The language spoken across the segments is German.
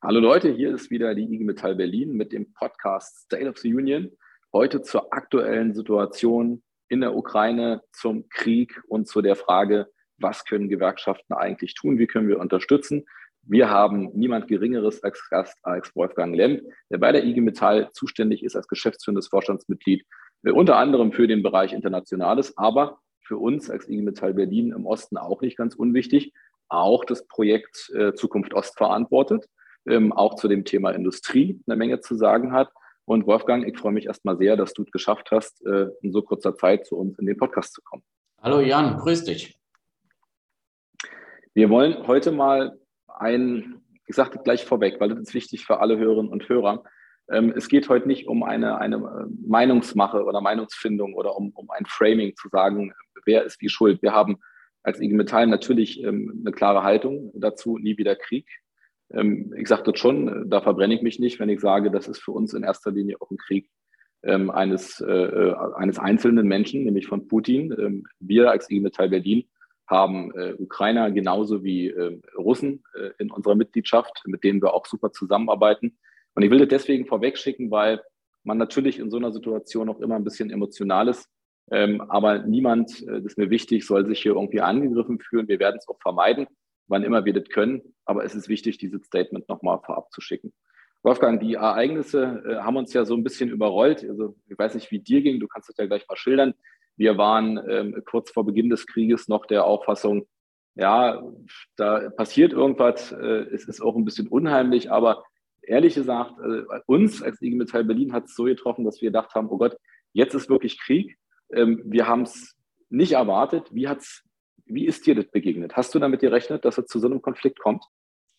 Hallo Leute, hier ist wieder die IG Metall Berlin mit dem Podcast State of the Union. Heute zur aktuellen Situation in der Ukraine, zum Krieg und zu der Frage, was können Gewerkschaften eigentlich tun, wie können wir unterstützen. Wir haben niemand Geringeres als Gast als Wolfgang Lemp, der bei der IG Metall zuständig ist als geschäftsführendes Vorstandsmitglied, unter anderem für den Bereich Internationales, aber für uns als IG Metall Berlin im Osten auch nicht ganz unwichtig, auch das Projekt äh, Zukunft Ost verantwortet ähm, auch zu dem Thema Industrie eine Menge zu sagen hat. Und Wolfgang, ich freue mich erstmal sehr, dass du es geschafft hast, äh, in so kurzer Zeit zu uns in den Podcast zu kommen. Hallo Jan, grüß dich. Wir wollen heute mal ein, ich sagte gleich vorweg, weil das ist wichtig für alle Hörerinnen und Hörer. Ähm, es geht heute nicht um eine, eine Meinungsmache oder Meinungsfindung oder um, um ein Framing zu sagen, wer ist wie schuld. Wir haben als IG Metall natürlich ähm, eine klare Haltung dazu, nie wieder Krieg. Ähm, ich sage das schon, da verbrenne ich mich nicht, wenn ich sage, das ist für uns in erster Linie auch ein Krieg ähm, eines, äh, äh, eines einzelnen Menschen, nämlich von Putin. Ähm, wir als IG Metall Berlin haben äh, Ukrainer genauso wie Russen in unserer Mitgliedschaft, mit denen wir auch super zusammenarbeiten. Und ich will das deswegen vorwegschicken, weil man natürlich in so einer Situation auch immer ein bisschen emotional ist. Aber niemand, das ist mir wichtig, soll sich hier irgendwie angegriffen fühlen. Wir werden es auch vermeiden wann immer wir das können. Aber es ist wichtig, dieses Statement nochmal vorab zu schicken. Wolfgang, die Ereignisse äh, haben uns ja so ein bisschen überrollt. Also ich weiß nicht, wie dir ging, du kannst es ja gleich mal schildern. Wir waren ähm, kurz vor Beginn des Krieges noch der Auffassung, ja, da passiert irgendwas, äh, es ist auch ein bisschen unheimlich, aber ehrlich gesagt, äh, uns als IG Metall Berlin hat es so getroffen, dass wir gedacht haben, oh Gott, jetzt ist wirklich Krieg. Ähm, wir haben es nicht erwartet. Wie hat es wie ist dir das begegnet? Hast du damit gerechnet, dass es zu so einem Konflikt kommt?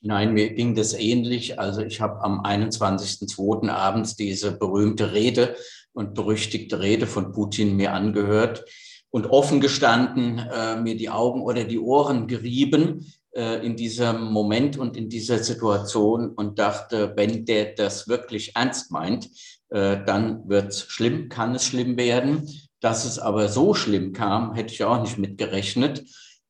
Nein, mir ging das ähnlich. Also ich habe am 21.02. abends diese berühmte Rede und berüchtigte Rede von Putin mir angehört und offen gestanden äh, mir die Augen oder die Ohren gerieben äh, in diesem Moment und in dieser Situation und dachte, wenn der das wirklich ernst meint, äh, dann wird es schlimm, kann es schlimm werden. Dass es aber so schlimm kam, hätte ich auch nicht mitgerechnet.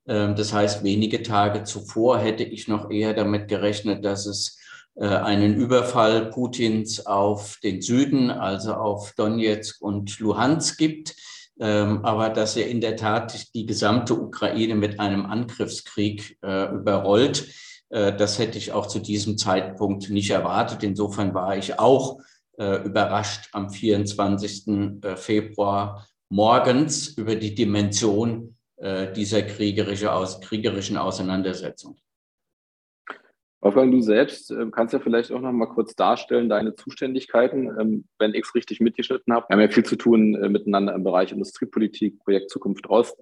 Ähm, das heißt, wenige Tage zuvor hätte ich noch eher damit gerechnet, dass es äh, einen Überfall Putins auf den Süden, also auf Donetsk und Luhansk gibt. Ähm, aber dass er in der Tat die gesamte Ukraine mit einem Angriffskrieg äh, überrollt, äh, das hätte ich auch zu diesem Zeitpunkt nicht erwartet. Insofern war ich auch überrascht am 24. Februar morgens über die Dimension äh, dieser kriegerische aus, kriegerischen Auseinandersetzung. Wolfgang, du selbst äh, kannst ja vielleicht auch noch mal kurz darstellen, deine Zuständigkeiten, ähm, wenn ich es richtig mitgeschnitten habe. Wir haben ja viel zu tun äh, miteinander im Bereich Industriepolitik, Projekt Zukunft Ost.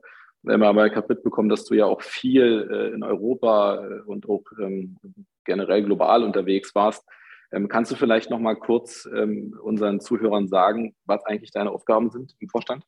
Aber ich habe mitbekommen, dass du ja auch viel in Europa und auch ähm, generell global unterwegs warst. Ähm, kannst du vielleicht noch mal kurz unseren Zuhörern sagen, was eigentlich deine Aufgaben sind im Vorstand?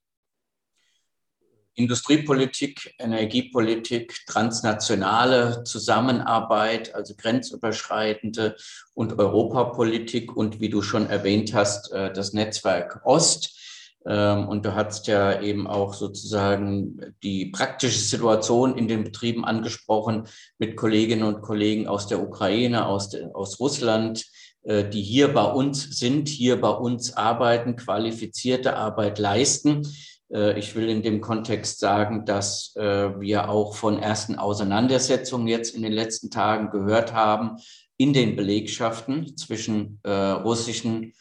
Industriepolitik, Energiepolitik, transnationale Zusammenarbeit, also grenzüberschreitende und Europapolitik und wie du schon erwähnt hast, äh, das Netzwerk Ost. Ähm, und du hast ja eben auch sozusagen die praktische Situation in den Betrieben angesprochen mit Kolleginnen und Kollegen aus der Ukraine, aus, aus Russland, äh, die hier bei uns sind, hier bei uns arbeiten, qualifizierte Arbeit leisten. Äh, ich will in dem Kontext sagen, dass äh, wir auch von ersten Auseinandersetzungen jetzt in den letzten Tagen gehört haben in den Belegschaften zwischen äh, russischen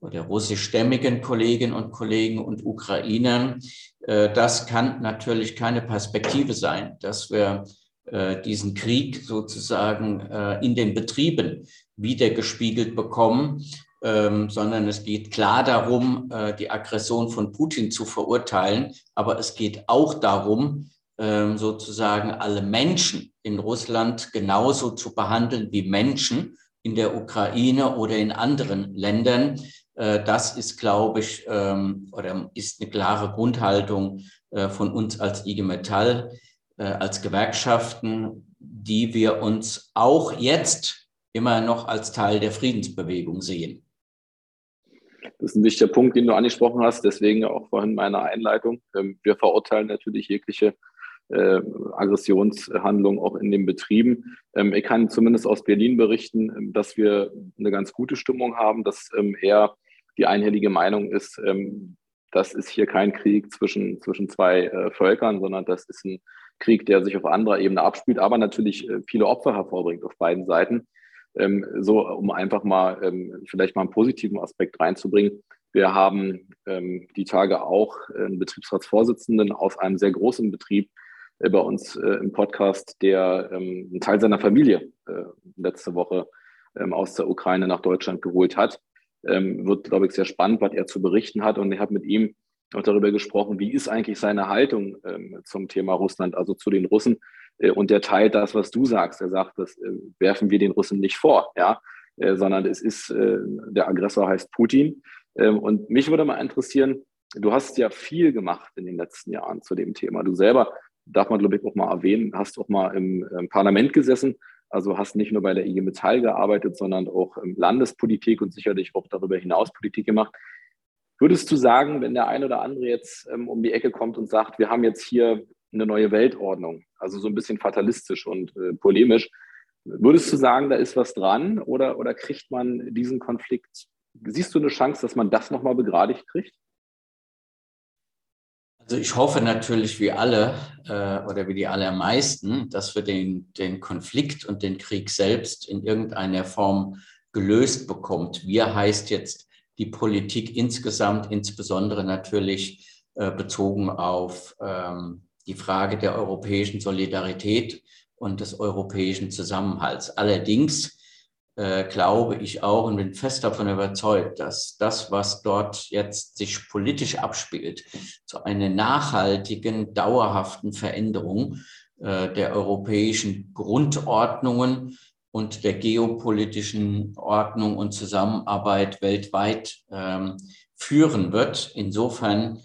oder russischstämmigen Kolleginnen und Kollegen und Ukrainern. Das kann natürlich keine Perspektive sein, dass wir diesen Krieg sozusagen in den Betrieben wiedergespiegelt bekommen ähm, sondern es geht klar darum, äh, die Aggression von Putin zu verurteilen, aber es geht auch darum, ähm, sozusagen alle Menschen in Russland genauso zu behandeln wie Menschen in der Ukraine oder in anderen Ländern. Äh, das ist, glaube ich, ähm, oder ist eine klare Grundhaltung äh, von uns als IG Metall, äh, als Gewerkschaften, die wir uns auch jetzt immer noch als Teil der Friedensbewegung sehen. Das ist ein wichtiger Punkt, den du angesprochen hast. Deswegen auch vorhin meine Einleitung. Ähm, wir verurteilen natürlich jegliche äh, Aggressionshandlungen auch in den Betrieben. Ähm, ich kann zumindest aus Berlin berichten, ähm, dass wir eine ganz gute Stimmung haben, dass ähm, eher die einhellige Meinung ist, das ist hier kein Krieg zwischen, zwischen zwei äh, Völkern, sondern das ist ein Krieg, der sich auf anderer Ebene abspielt, aber natürlich äh, viele Opfer hervorbringt auf beiden Seiten. Ähm, so, um einfach mal ähm, vielleicht mal einen positiven Aspekt reinzubringen. Wir haben ähm, die Tage auch einen Betriebsratsvorsitzenden aus einem sehr großen Betrieb äh, bei uns äh, im Podcast, der ähm, einen Teil seiner Familie äh, letzte Woche ähm, aus der Ukraine nach Deutschland geholt hat. Ähm, wird, glaube ich, sehr spannend, was er zu berichten hat. Und ich habe mit ihm auch darüber gesprochen, wie ist eigentlich seine Haltung zum Thema Russland, also zu den Russen. Äh, und der teilt das, was du sagst. Er sagt, das äh, werfen wir den Russen nicht vor, ja, äh, sondern es ist, der Aggressor heißt Putin. Ähm, und mich würde mal interessieren, du hast ja viel gemacht in den letzten Jahren zu dem Thema. Du selber, darf man glaube ich auch mal erwähnen, hast auch mal im, Parlament gesessen. Also hast nicht nur bei der IG Metall gearbeitet, sondern auch Landespolitik und sicherlich auch darüber hinaus Politik gemacht. Würdest du sagen, wenn der ein oder andere jetzt ähm, um die Ecke kommt und sagt, wir haben jetzt hier eine neue Weltordnung, also so ein bisschen fatalistisch und äh, polemisch, würdest du sagen, da ist was dran oder, oder kriegt man diesen Konflikt, siehst du eine Chance, dass man das nochmal begradigt kriegt? Also ich hoffe natürlich wie alle äh, oder wie die allermeisten, dass wir den, den Konflikt und den Krieg selbst in irgendeiner Form gelöst bekommt. Wir heißt jetzt die Politik insgesamt, insbesondere natürlich äh, bezogen auf ähm, die Frage der europäischen Solidarität und des europäischen Zusammenhalts. Allerdings äh, glaube ich auch und bin fest davon überzeugt, dass das, was dort jetzt sich politisch abspielt, zu einer nachhaltigen, dauerhaften Veränderung äh, der europäischen Grundordnungen und der geopolitischen Ordnung und Zusammenarbeit weltweit ähm, führen wird. Insofern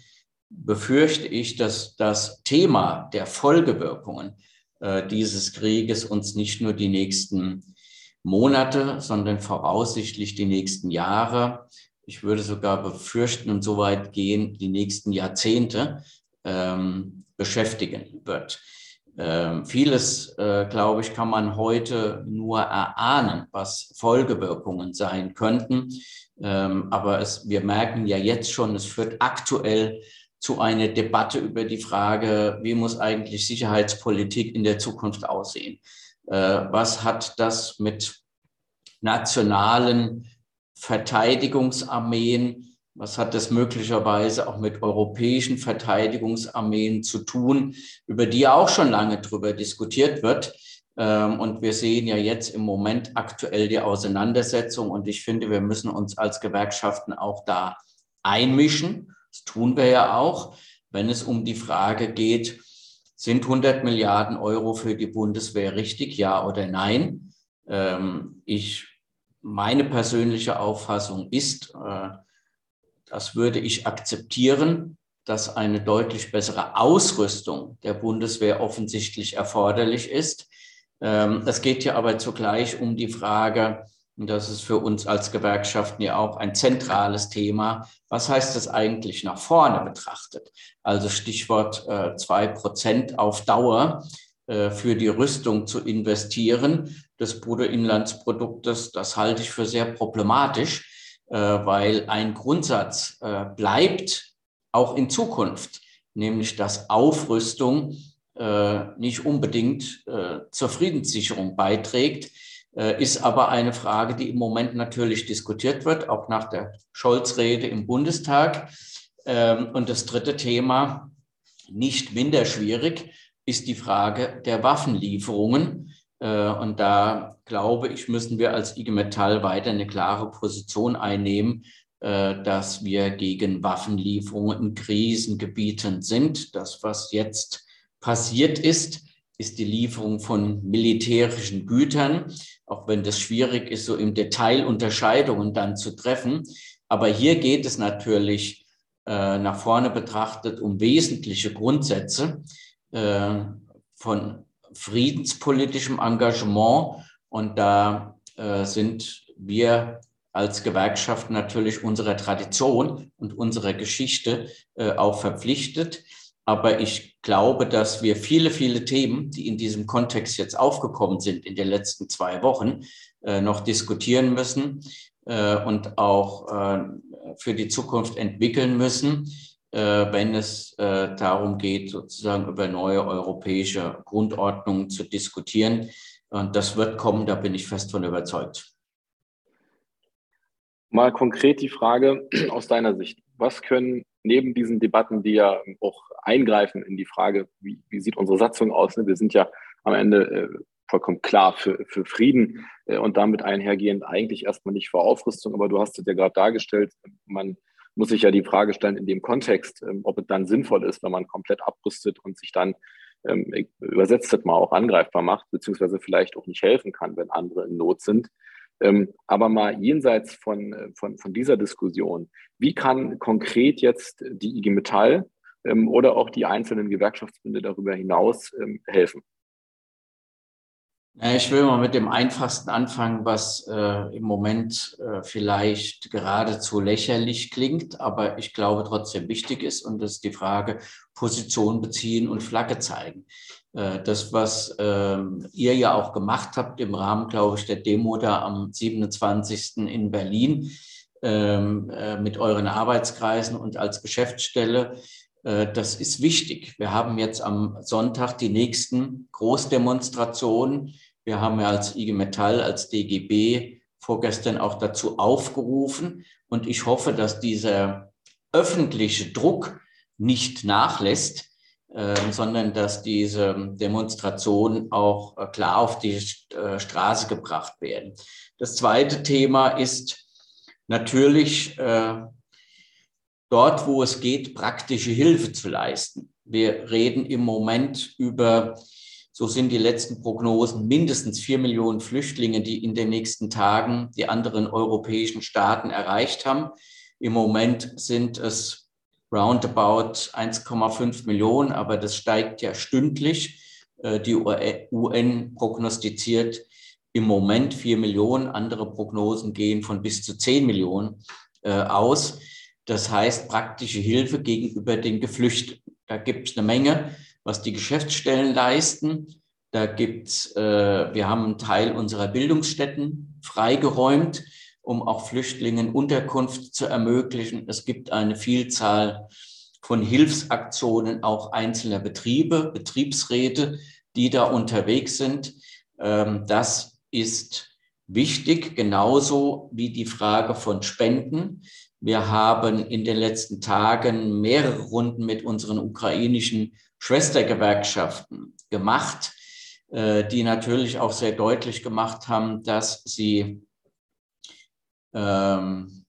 befürchte ich, dass das Thema der Folgewirkungen äh, dieses Krieges uns nicht nur die nächsten Monate, sondern voraussichtlich die nächsten Jahre, ich würde sogar befürchten und so weit gehen, die nächsten Jahrzehnte ähm, beschäftigen wird. Ähm, vieles, äh, glaube ich, kann man heute nur erahnen, was Folgewirkungen sein könnten. Ähm, aber es, wir merken ja jetzt schon, es führt aktuell zu einer Debatte über die Frage, wie muss eigentlich Sicherheitspolitik in der Zukunft aussehen? Äh, was hat das mit nationalen Verteidigungsarmeen was hat das möglicherweise auch mit europäischen Verteidigungsarmeen zu tun, über die auch schon lange drüber diskutiert wird? Ähm, und wir sehen ja jetzt im Moment aktuell die Auseinandersetzung. Und ich finde, wir müssen uns als Gewerkschaften auch da einmischen. Das tun wir ja auch, wenn es um die Frage geht, sind 100 Milliarden Euro für die Bundeswehr richtig, ja oder nein? Ähm, ich, meine persönliche Auffassung ist, äh, das würde ich akzeptieren, dass eine deutlich bessere Ausrüstung der Bundeswehr offensichtlich erforderlich ist. Ähm, es geht ja aber zugleich um die Frage, und das ist für uns als Gewerkschaften ja auch ein zentrales Thema, was heißt das eigentlich nach vorne betrachtet? Also Stichwort äh, zwei Prozent auf Dauer äh, für die Rüstung zu investieren des Bruttoinlandsproduktes, das halte ich für sehr problematisch äh, weil ein Grundsatz äh, bleibt auch in Zukunft, nämlich dass Aufrüstung äh, nicht unbedingt zur Friedenssicherung beiträgt, ist aber eine Frage, die im Moment natürlich diskutiert wird, auch nach der Scholz-Rede im Bundestag. Ähm, und das dritte Thema, nicht minder schwierig, ist die Frage der Waffenlieferungen. Äh, und da glaube ich, müssen wir als IG Metall weiter eine klare Position einnehmen, äh, dass wir gegen Waffenlieferungen in Krisengebieten sind. Das, was jetzt passiert ist, ist die Lieferung von militärischen Gütern, auch wenn das schwierig ist, so im Detail Unterscheidungen dann zu treffen. Aber hier geht es natürlich äh, nach vorne betrachtet um wesentliche Grundsätze von friedenspolitischem Engagement. Und da äh, sind wir als Gewerkschaft natürlich unserer Tradition und unserer Geschichte äh, auch verpflichtet. Aber ich glaube, dass wir viele, viele Themen, die in diesem Kontext jetzt aufgekommen sind in den letzten zwei Wochen, äh, noch diskutieren müssen äh, und auch äh, für die Zukunft entwickeln müssen, äh, wenn es äh, darum geht, sozusagen über neue europäische Grundordnungen zu diskutieren. Und das wird kommen, da bin ich fest von überzeugt. Mal konkret die Frage aus deiner Sicht. Was können neben diesen Debatten, die ja auch eingreifen in die Frage, wie, wie sieht unsere Satzung aus? Ne? Wir sind ja am Ende äh, vollkommen klar für, für Frieden äh, und damit einhergehend eigentlich erstmal nicht für Aufrüstung, aber du hast es ja gerade dargestellt, man muss sich ja die Frage stellen in dem Kontext, ähm, ob es dann sinnvoll ist, wenn man komplett abrüstet und sich dann ähm, übersetzt das mal auch angreifbar macht, beziehungsweise vielleicht auch nicht helfen kann, wenn andere in Not sind. Ähm, aber mal jenseits von, äh, von, von dieser Diskussion, wie kann konkret jetzt die IG Metall ähm, oder auch die einzelnen Gewerkschaftsbünde darüber hinaus ähm, helfen? Ich will mal mit dem Einfachsten anfangen, was äh, im Moment äh, vielleicht geradezu lächerlich klingt, aber ich glaube trotzdem wichtig ist. Und das ist die Frage Position beziehen und Flagge zeigen. Äh, das, was ähm, ihr ja auch gemacht habt im Rahmen, glaube ich, der Demo da am 27. in Berlin ähm, äh, mit euren Arbeitskreisen und als Geschäftsstelle, das ist wichtig. Wir haben jetzt am Sonntag die nächsten Großdemonstrationen. Wir haben ja als IG Metall, als DGB vorgestern auch dazu aufgerufen. Und ich hoffe, dass dieser öffentliche Druck nicht nachlässt, äh, sondern dass diese Demonstrationen auch äh, klar auf die äh, Straße gebracht werden. Das zweite Thema ist natürlich äh, dort, wo es geht, praktische Hilfe zu leisten. Wir reden im Moment über, so sind die letzten Prognosen, mindestens vier Millionen Flüchtlinge, die in den nächsten Tagen die anderen europäischen Staaten erreicht haben. Im Moment sind es roundabout 1,5 Millionen, aber das steigt ja stündlich. Äh, die UN prognostiziert im Moment 4 Millionen, andere Prognosen gehen von bis zu 10 Millionen äh, aus. Das heißt praktische Hilfe gegenüber den Geflüchteten. Da gibt es eine Menge, was die Geschäftsstellen leisten. Da gibt's, äh, wir haben einen Teil unserer Bildungsstätten freigeräumt um auch Flüchtlingen Unterkunft zu ermöglichen. Es gibt eine Vielzahl von Hilfsaktionen auch einzelner Betriebe, Betriebsräte, die da unterwegs sind. Ähm, das ist wichtig, genauso wie die Frage von Spenden. Wir haben in den letzten Tagen mehrere Runden mit unseren ukrainischen Schwestergewerkschaften gemacht, äh, die natürlich auch sehr deutlich gemacht haben, dass sie ähm,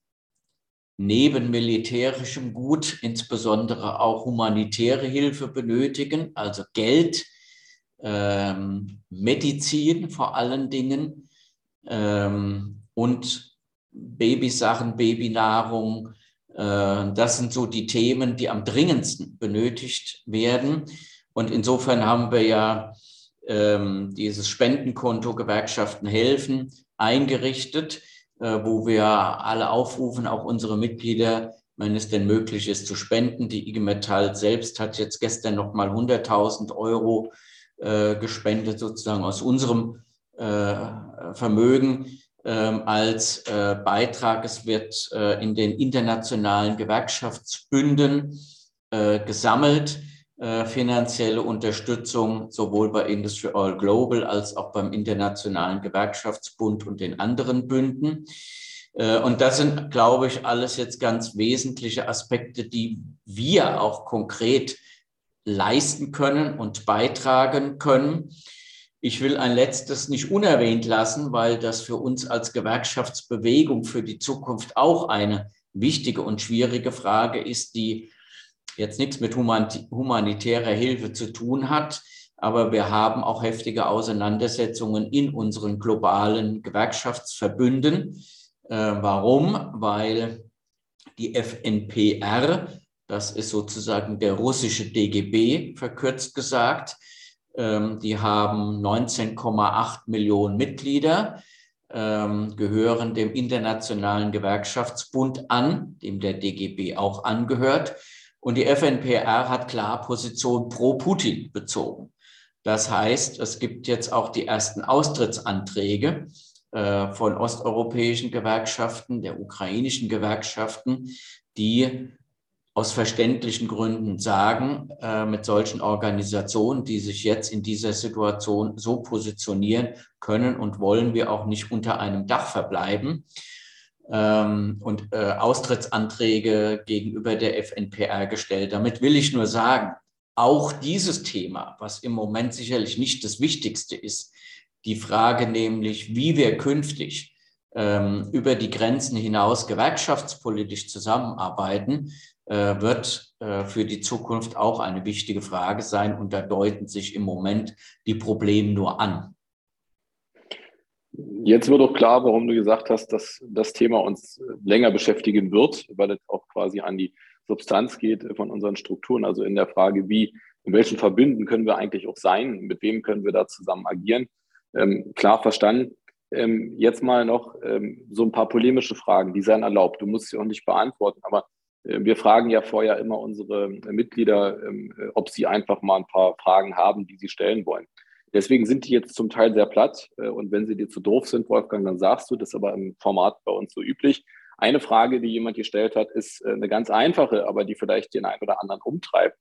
neben militärischem Gut insbesondere auch humanitäre Hilfe benötigen, also Geld, ähm, Medizin vor allen Dingen ähm, und Babysachen, Babynahrung. Äh, das sind so die Themen, die am dringendsten benötigt werden. Und insofern haben wir ja ähm, dieses Spendenkonto Gewerkschaften helfen eingerichtet äh, wo wir alle aufrufen, auch unsere Mitglieder, wenn es denn möglich ist, zu spenden. Die IG Metall selbst hat jetzt gestern nochmal 100.000 Euro äh, gespendet, sozusagen aus unserem Vermögen ähm, als äh, Beitrag. Es wird äh, in den internationalen Gewerkschaftsbünden äh, gesammelt äh, finanzielle Unterstützung sowohl bei Industry All Global als auch beim Internationalen Gewerkschaftsbund und den anderen Bünden. Äh, und das sind, glaube ich, alles jetzt ganz wesentliche Aspekte, die wir auch konkret leisten können und beitragen können. Ich will ein letztes nicht unerwähnt lassen, weil das für uns als Gewerkschaftsbewegung für die Zukunft auch eine wichtige und schwierige Frage ist, die jetzt nichts mit humanitärer Hilfe zu tun hat. Aber wir haben auch heftige Auseinandersetzungen in unseren globalen Gewerkschaftsverbünden. Äh, warum? Weil die FNPR, das ist sozusagen der russische DGB, verkürzt gesagt, die haben 19,8 Millionen Mitglieder, ähm, gehören dem Internationalen Gewerkschaftsbund an, dem der DGB auch angehört. Und die FNPR hat klar Position pro Putin bezogen. Das heißt, es gibt jetzt auch die ersten Austrittsanträge äh, von osteuropäischen Gewerkschaften, der ukrainischen Gewerkschaften, die aus verständlichen Gründen sagen, äh, mit solchen Organisationen, die sich jetzt in dieser Situation so positionieren, können und wollen wir auch nicht unter einem Dach verbleiben. Ähm, und äh, Austrittsanträge gegenüber der FNPR gestellt. Damit will ich nur sagen, auch dieses Thema, was im Moment sicherlich nicht das Wichtigste ist, die Frage nämlich, wie wir künftig ähm, über die Grenzen hinaus gewerkschaftspolitisch zusammenarbeiten, wird äh, für die Zukunft auch eine wichtige Frage sein. Und da deuten sich im Moment die Probleme nur an. Jetzt wird auch klar, warum du gesagt hast, dass das Thema uns länger beschäftigen wird, weil es auch quasi an die Substanz geht von unseren Strukturen. Also in der Frage, wie, in welchen Verbünden können wir eigentlich auch sein, mit wem können wir da zusammen agieren. Ähm, klar verstanden. Ähm, jetzt mal noch ähm, so ein paar polemische Fragen, die seien erlaubt. Du musst sie auch nicht beantworten, aber äh, wir fragen ja vorher immer unsere Mitglieder, ähm, ob sie einfach mal ein paar Fragen haben, die sie stellen wollen. Deswegen sind die jetzt zum Teil sehr platt. Äh, und wenn sie dir zu doof sind, Wolfgang, dann sagst du, das ist aber im Format bei uns so üblich. Eine Frage, die jemand gestellt hat, ist äh, eine ganz einfache, aber die vielleicht den einen oder anderen umtreibt.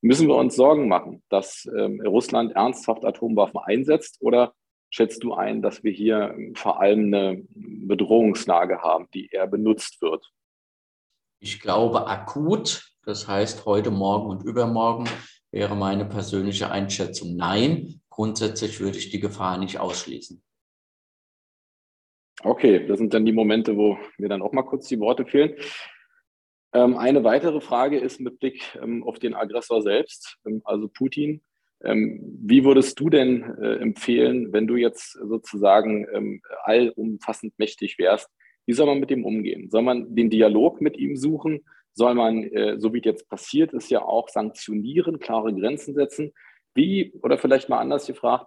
Müssen wir uns Sorgen machen, dass ähm, Russland ernsthaft Atomwaffen einsetzt oder schätzt du ein, dass wir hier ähm, vor allem eine Bedrohungslage haben, die eher benutzt wird? Ich glaube akut, das heißt heute, morgen und übermorgen, wäre meine persönliche Einschätzung nein. Grundsätzlich würde ich die Gefahr nicht ausschließen. Okay, das sind dann die Momente, wo mir dann auch mal kurz die Worte fehlen. Ähm, eine weitere Frage ist mit Blick ähm, auf den Aggressor selbst, ähm, also Putin. Wie würdest du denn äh, empfehlen, wenn du jetzt sozusagen allumfassend mächtig wärst, wie soll man mit dem umgehen? Soll man den Dialog mit ihm suchen? Soll man, äh, so wie jetzt passiert ist, ja auch sanktionieren, klare Grenzen setzen? Wie, oder vielleicht mal anders gefragt,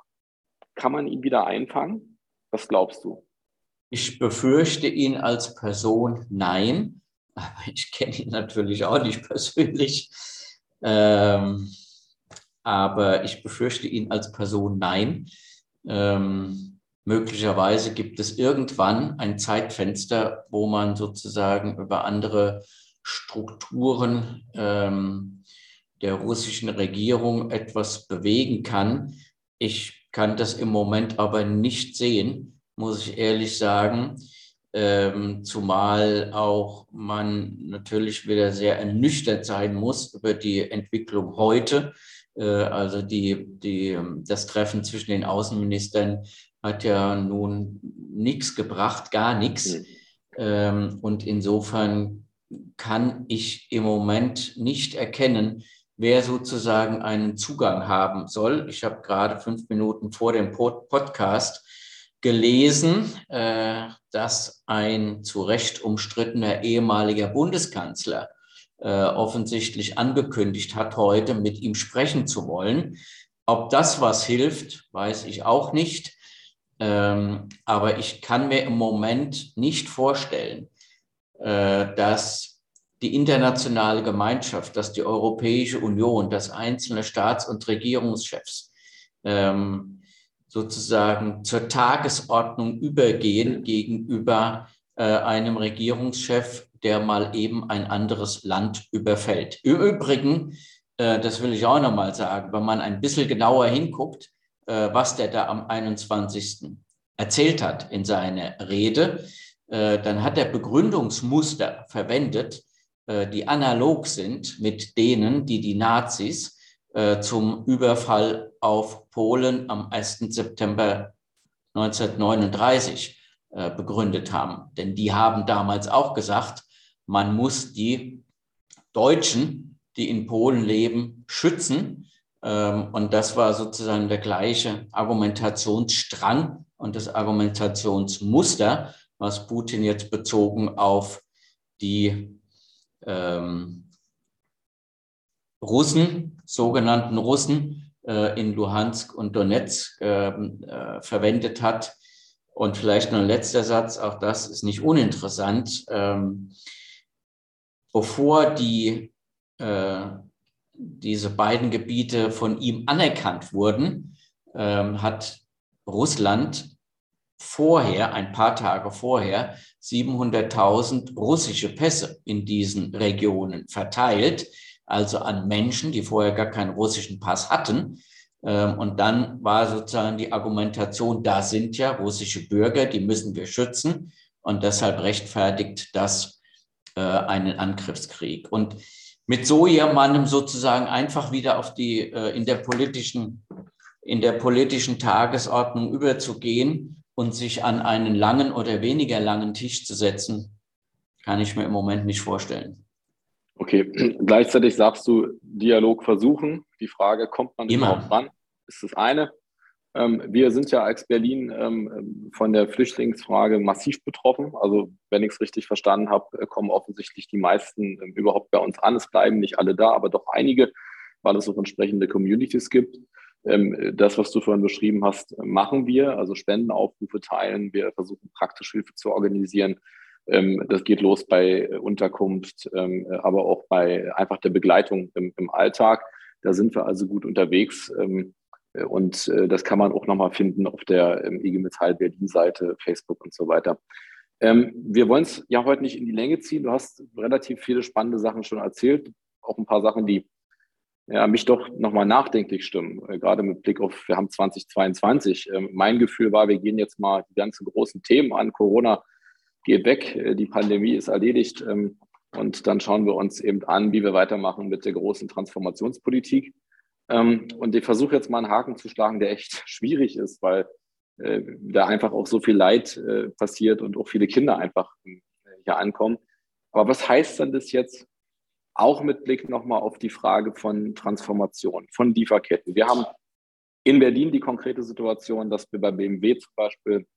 kann man ihn wieder einfangen? Was glaubst du? Ich befürchte ihn als Person nein, aber ich kenne ihn natürlich auch nicht persönlich. Ähm, aber ich befürchte ihn als Person nein. Ähm, möglicherweise gibt es irgendwann ein Zeitfenster, wo man sozusagen über andere Strukturen ähm, der russischen Regierung etwas bewegen kann. Ich kann das im Moment aber nicht sehen, muss ich ehrlich sagen. Ähm, zumal auch man natürlich wieder sehr ernüchtert sein muss über die Entwicklung heute. Äh, also die, die, das Treffen zwischen den Außenministern hat ja nun nichts gebracht, gar nichts. Mhm. Ähm, und insofern kann ich im Moment nicht erkennen, wer sozusagen einen Zugang haben soll. Ich habe gerade fünf Minuten vor dem Podcast gelesen, äh, dass ein zu Recht umstrittener ehemaliger Bundeskanzler äh, offensichtlich angekündigt hat, heute mit ihm sprechen zu wollen. Ob das was hilft, weiß ich auch nicht. Ähm, aber ich kann mir im Moment nicht vorstellen, äh, dass die internationale Gemeinschaft, dass die Europäische Union, dass einzelne Staats- und Regierungschefs ähm, sozusagen zur Tagesordnung übergehen gegenüber äh, einem Regierungschef, der mal eben ein anderes Land überfällt. Im Übrigen, äh, das will ich auch nochmal sagen, wenn man ein bisschen genauer hinguckt, was der da am 21. erzählt hat in seiner Rede, äh, dann hat er Begründungsmuster verwendet, äh, die analog sind mit denen, die die Nazis äh, zum Überfall auf Polen am 1. September 1939 äh, begründet haben. Denn die haben damals auch gesagt, man muss die Deutschen, die in Polen leben, schützen. Ähm, und das war sozusagen der gleiche Argumentationsstrang und das Argumentationsmuster, was Putin jetzt bezogen auf die ähm, Russen, sogenannten Russen äh, in Luhansk und Donetsk äh, äh, verwendet hat. Und vielleicht noch ein letzter Satz, auch das ist nicht uninteressant. Ähm, bevor die äh, diese beiden Gebiete von ihm anerkannt wurden, ähm, hat Russland vorher, ein paar Tage vorher, 700.000 russische Pässe in diesen Regionen verteilt, also an Menschen, die vorher gar keinen russischen Pass hatten. Ähm, und dann war sozusagen die Argumentation, da sind ja russische Bürger, die müssen wir schützen. Und deshalb rechtfertigt das äh, einen Angriffskrieg. Und mit so jemandem sozusagen einfach wieder auf die, äh, in der politischen, in der politischen Tagesordnung überzugehen und sich an einen langen oder weniger langen Tisch zu setzen, kann ich mir im Moment nicht vorstellen. Okay, gleichzeitig sagst du Dialog versuchen. Die Frage, kommt man Immer. überhaupt ran? Ist das eine. Ähm, wir sind ja als Berlin ähm, von der Flüchtlingsfrage massiv betroffen. Also wenn ich es richtig verstanden habe, äh, kommen offensichtlich die meisten ähm, überhaupt bei uns an. Es bleiben nicht alle da, aber doch einige, weil es auch entsprechende Communities gibt. Das, was du vorhin beschrieben hast, machen wir. Also Spendenaufrufe teilen. Wir versuchen praktisch Hilfe zu organisieren. Das geht los bei Unterkunft, aber auch bei einfach der Begleitung im Alltag. Da sind wir also gut unterwegs. Und äh, das kann man auch nochmal finden auf der ähm, IG Metall Berlin-Seite, Facebook und so weiter. Ähm, wir wollen es ja heute nicht in die Länge ziehen. Du hast relativ viele spannende Sachen schon erzählt, auch ein paar Sachen, die ja, mich doch nochmal nachdenklich stimmen, äh, gerade mit Blick auf, wir haben 2022. Ähm, mein Gefühl war, wir gehen jetzt mal die ganzen großen Themen an. Corona geht weg, äh, die Pandemie ist erledigt. Und dann schauen wir uns eben an, wie wir weitermachen mit der großen Transformationspolitik. Ähm, und ich versuche jetzt mal einen Haken zu schlagen, der echt schwierig ist, weil äh, da einfach auch so viel Leid äh, passiert und auch viele Kinder einfach äh, hier ankommen. Aber was heißt denn das jetzt auch mit Blick nochmal auf die Frage von Transformation, von Lieferketten? Wir haben in Berlin die konkrete Situation, dass wir bei BMW zum Beispiel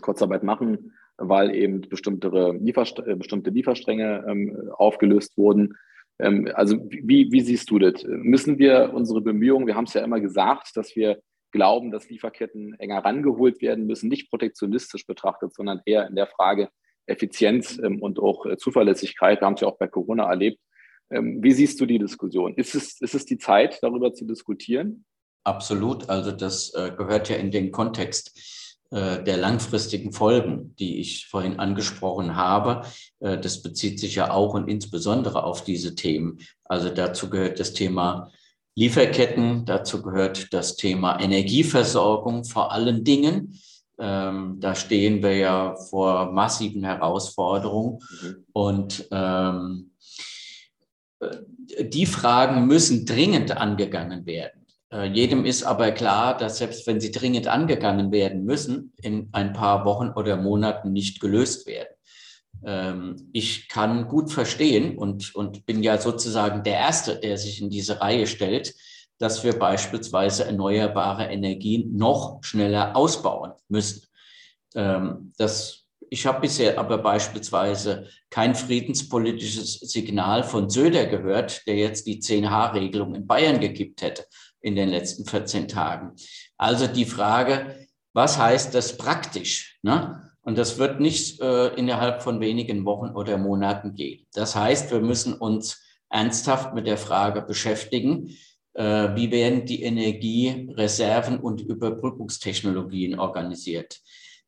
Kurzarbeit machen, weil eben bestimmte, Lieferst äh, bestimmte Lieferstränge ähm, aufgelöst wurden. Ähm, also wie, wie siehst du das? Müssen wir unsere Bemühungen, wir haben es ja immer gesagt, dass wir glauben, dass Lieferketten enger rangeholt werden müssen, nicht protektionistisch betrachtet, sondern eher in der Frage Effizienz ähm, und auch äh, Zuverlässigkeit. Wir haben es ja auch bei Corona erlebt. Ähm, wie siehst du die Diskussion? Ist es, ist es die Zeit, darüber zu diskutieren? Absolut. Also das äh, gehört ja in den Kontext der langfristigen Folgen, die ich vorhin angesprochen habe. Äh, das bezieht sich ja auch und insbesondere auf diese Themen. Also dazu gehört das Thema Lieferketten, dazu gehört das Thema Energieversorgung vor allen Dingen. Ähm, da stehen wir ja vor massiven Herausforderungen mhm. und ähm, äh, die Fragen müssen dringend angegangen werden. Äh, jedem ist aber klar, dass selbst wenn sie dringend angegangen werden müssen, in ein paar Wochen oder Monaten nicht gelöst werden. Ähm, ich kann gut verstehen und, und bin ja sozusagen der Erste, der sich in diese Reihe stellt, dass wir beispielsweise erneuerbare Energien noch schneller ausbauen müssen. Ähm, das ich habe bisher aber beispielsweise kein friedenspolitisches Signal von Söder gehört, der jetzt die 10H-Regelung in Bayern gekippt hätte in den letzten 14 Tagen. Also die Frage, was heißt das praktisch? Ne? Und das wird nicht äh, innerhalb von wenigen Wochen oder Monaten gehen. Das heißt, wir müssen uns ernsthaft mit der Frage beschäftigen, äh, wie werden die Energiereserven und Überbrückungstechnologien organisiert.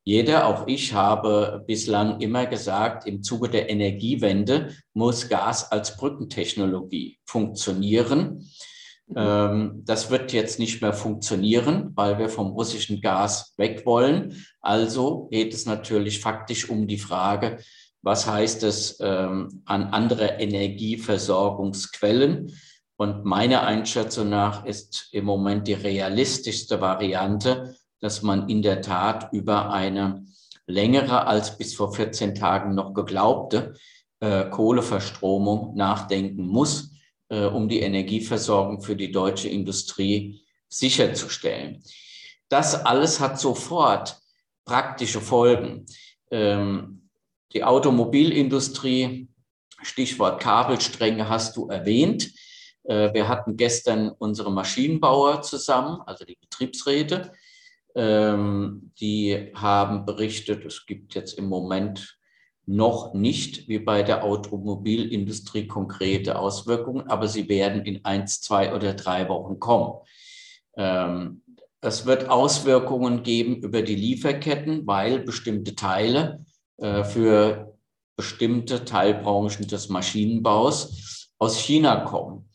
Jeder, auch ich, habe bislang immer gesagt, im Zuge der Energiewende muss Gas als Brückentechnologie funktionieren. Mhm. Ähm, das wird jetzt nicht mehr funktionieren, weil wir vom russischen Gas weg wollen. Also geht es natürlich faktisch um die Frage, was heißt es ähm, an andere Energieversorgungsquellen? Und meiner Einschätzung nach ist im Moment die realistischste Variante, dass man in der Tat über eine längere als bis vor 14 Tagen noch geglaubte äh, Kohleverstromung nachdenken muss äh, um die Energieversorgung für die deutsche Industrie sicherzustellen. Das alles hat sofort praktische Folgen. Ähm, die Automobilindustrie, Stichwort Kabelstränge hast du erwähnt. Äh, wir hatten gestern unsere Maschinenbauer zusammen, also die Betriebsräte. Ähm, die haben berichtet, es gibt jetzt im Moment noch nicht wie bei der Automobilindustrie konkrete Auswirkungen, aber sie werden in eins, zwei oder drei Wochen kommen. Ähm, es wird Auswirkungen geben über die Lieferketten, weil bestimmte Teile äh, für bestimmte Teilbranchen des Maschinenbaus aus China kommen.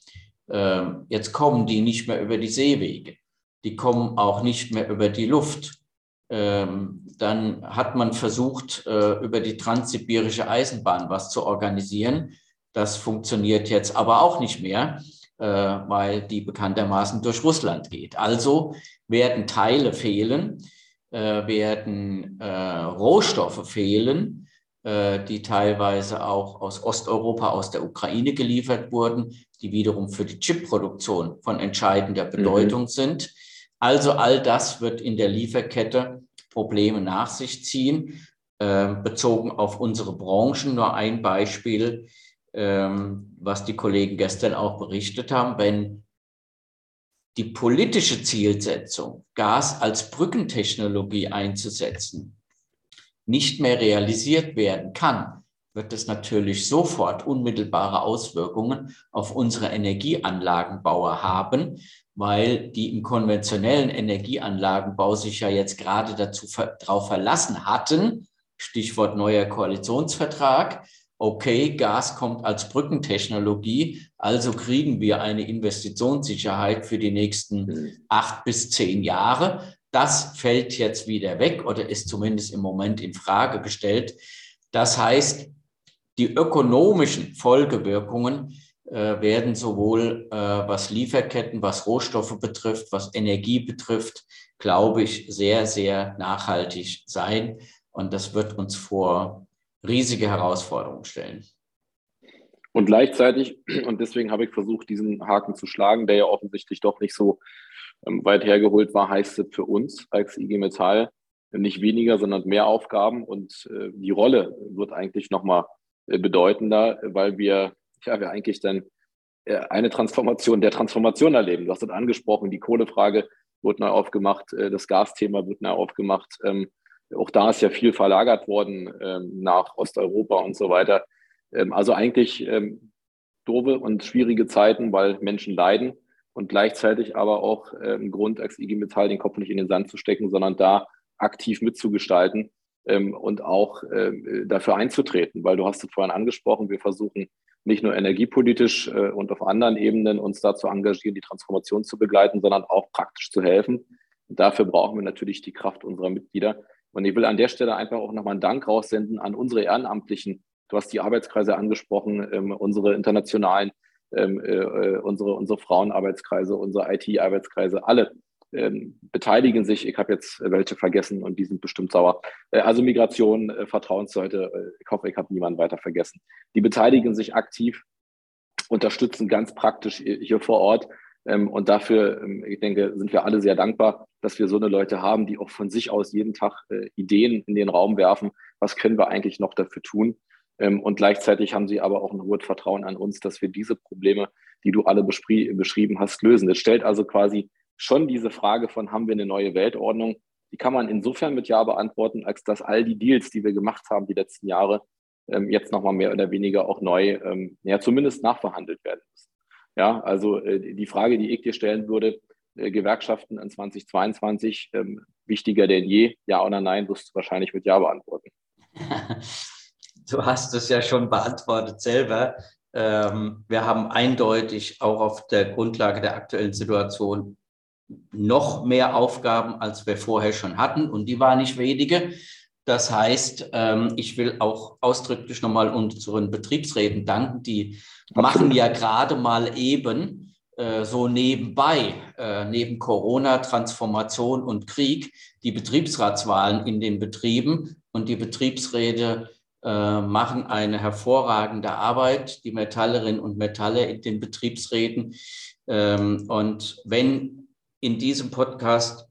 Ähm, jetzt kommen die nicht mehr über die Seewege, die kommen auch nicht mehr über die Luft. Ähm, dann hat man versucht, äh, über die transsibirische Eisenbahn was zu organisieren. Das funktioniert jetzt aber auch nicht mehr, äh, weil die bekanntermaßen durch Russland geht. Also werden Teile fehlen, äh, werden Rohstoffe fehlen, die teilweise auch aus Osteuropa, aus der Ukraine geliefert wurden, die wiederum für die Chipproduktion von entscheidender mhm. Bedeutung mhm. sind. Also all das wird in der Lieferkette Probleme nach sich ziehen. Äh, bezogen auf unsere Branchen nur ein Beispiel, ähm, was die Kollegen gestern auch berichtet haben. Wenn die politische Zielsetzung, Gas als Brückentechnologie einzusetzen, nicht mehr realisiert werden kann, wird es natürlich sofort unmittelbare Auswirkungen auf unsere Energieanlagenbauer haben, weil die im konventionellen Energieanlagenbau sich ja jetzt gerade dazu darauf verlassen hatten, Stichwort neuer Koalitionsvertrag, okay, Gas kommt als Brückentechnologie, also kriegen wir eine Investitionssicherheit für die nächsten mhm. acht bis zehn Jahre. Das fällt jetzt wieder weg oder ist zumindest im Moment in Frage gestellt. Das heißt, die ökonomischen Folgewirkungen äh, werden sowohl äh, was Lieferketten, was Rohstoffe betrifft, was Energie betrifft, glaube ich, sehr, sehr nachhaltig sein. Und das wird uns vor riesige Herausforderungen stellen. Und gleichzeitig, und deswegen habe ich versucht, diesen Haken zu schlagen, der ja offensichtlich doch nicht so ähm, weit hergeholt war, heißt es für uns als IG Metall nicht weniger, sondern mehr Aufgaben. Und äh, die Rolle wird eigentlich nochmal bedeutender, weil wir ja, wir eigentlich dann äh, eine Transformation der Transformation erleben. Du hast es angesprochen, die Kohlefrage wird neu aufgemacht, äh, das Gasthema wird neu aufgemacht. Ähm, auch da ist ja viel verlagert worden ähm, nach Osteuropa und so weiter. Ähm, also eigentlich doofe und schwierige Zeiten, weil Menschen leiden und gleichzeitig aber auch ein Grund, als IG Metall den Kopf nicht in den Sand zu stecken, sondern da aktiv mitzugestalten und auch dafür einzutreten, weil du hast es vorhin angesprochen, wir versuchen nicht nur energiepolitisch äh, und auf anderen Ebenen uns da zu engagieren, die Transformation zu begleiten, sondern auch praktisch zu helfen. Und dafür brauchen wir natürlich die Kraft unserer Mitglieder. Und ich will an der Stelle einfach auch nochmal einen Dank raussenden an unsere Ehrenamtlichen. Du hast die Arbeitskreise angesprochen, ähm, unsere internationalen, ähm, äh, äh unsere, unsere Frauenarbeitskreise, unsere IT-Arbeitskreise, alle, ähm, beteiligen sich. Ich habe jetzt welche vergessen und die sind bestimmt sauer. Äh, also Migration, äh, Vertrauensseite, äh, ich hoffe, ich habe niemanden weiter vergessen. Die beteiligen sich aktiv, unterstützen ganz praktisch hier vor Ort. Ähm, und dafür, ähm, ich denke, sind wir alle sehr dankbar, dass wir so eine Leute haben, die auch von sich aus jeden Tag äh, Ideen in den Raum werfen. Was können wir eigentlich noch dafür tun? Ähm, und gleichzeitig haben sie aber auch ein hohes Vertrauen an uns, dass wir diese Probleme, die du alle beschrieben hast, lösen. Das stellt also quasi schon diese Frage von, haben wir eine neue Weltordnung? Die kann man insofern mit Ja beantworten, als dass all die Deals, die wir gemacht haben die letzten Jahre, ähm, jetzt nochmal mehr oder weniger auch neu, ähm, ja, zumindest nachverhandelt werden müssen. Ja, also äh, die Frage, die ich dir stellen würde, äh, Gewerkschaften in 2022, ähm, wichtiger denn je, ja oder nein, wirst du wahrscheinlich mit Ja beantworten. Du hast es ja schon beantwortet selber. Ähm, wir haben eindeutig auch auf der Grundlage der aktuellen Situation noch mehr Aufgaben, als wir vorher schon hatten. Und die waren nicht wenige. Das heißt, ähm, ich will auch ausdrücklich nochmal unseren Betriebsräten danken. Die machen ja gerade mal eben äh, so nebenbei, äh, neben Corona, Transformation und Krieg, die Betriebsratswahlen in den Betrieben. Und die Betriebsräte äh, machen eine hervorragende Arbeit, die Metallerinnen und Metaller in den Betriebsräten. Ähm, und wenn in diesem Podcast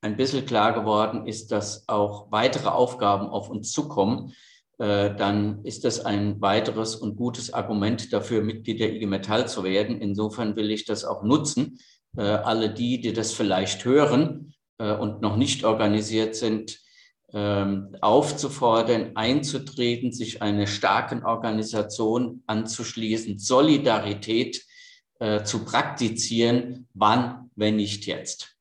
ein bisschen klar geworden ist, dass auch weitere Aufgaben auf uns zukommen, äh, dann ist das ein weiteres und gutes Argument dafür, Mitglied der IG Metall zu werden. Insofern will ich das auch nutzen. Äh, alle die, die das vielleicht hören äh, und noch nicht organisiert sind, ähm, aufzufordern, einzutreten, sich einer starken Organisation anzuschließen, Solidarität zu praktizieren. Wann, wenn nicht jetzt?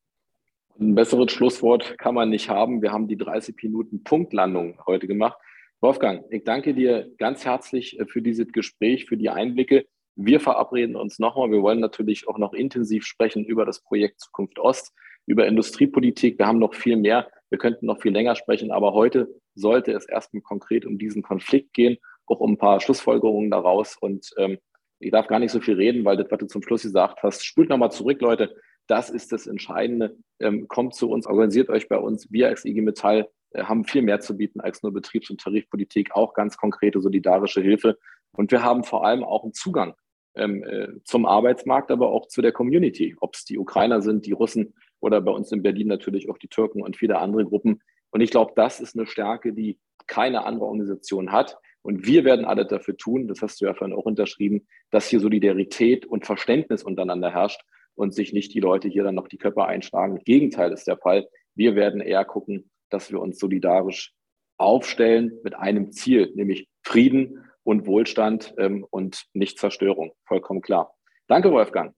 Ein besseres Schlusswort kann man nicht haben. Wir haben die 30 Minuten Punktlandung heute gemacht. Wolfgang, ich danke dir ganz herzlich äh, für dieses Gespräch, für die Einblicke. Wir verabreden uns nochmal. Wir wollen natürlich auch noch intensiv sprechen über das Projekt Zukunft Ost, über Industriepolitik. Wir haben noch viel mehr. Wir könnten noch viel länger sprechen, aber heute sollte es erstmal konkret um diesen Konflikt gehen, auch um ein paar Schlussfolgerungen daraus. Und ähm, ich darf gar nicht so viel reden, weil das, was du zum Schluss gesagt hast, spult nochmal zurück, Leute. Das ist das Entscheidende. Ähm, kommt zu uns, organisiert euch bei uns. Wir als IG Metall äh, haben viel mehr zu bieten als nur Betriebs- und Tarifpolitik, auch ganz konkrete solidarische Hilfe. Und wir haben vor allem auch einen Zugang ähm, äh, zum Arbeitsmarkt, aber auch zu der Community, ob es die Ukrainer sind, die Russen oder bei uns in Berlin natürlich auch die Türken und viele andere Gruppen. Und ich glaube, das ist eine Stärke, die keine andere Organisation hat. Und wir werden alle dafür tun, das hast du ja vorhin auch unterschrieben, dass hier Solidarität und Verständnis untereinander herrscht und sich nicht die Leute hier dann noch die Köpfe einschlagen. Im Gegenteil ist der Fall. Wir werden eher gucken, dass wir uns solidarisch aufstellen mit einem Ziel, nämlich Frieden und Wohlstand ähm, und nicht Zerstörung. Vollkommen klar. Danke, Wolfgang.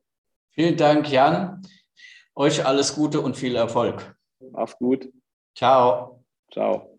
Vielen Dank, Jan. Euch alles Gute und viel Erfolg. Mach's gut. Ciao. Ciao.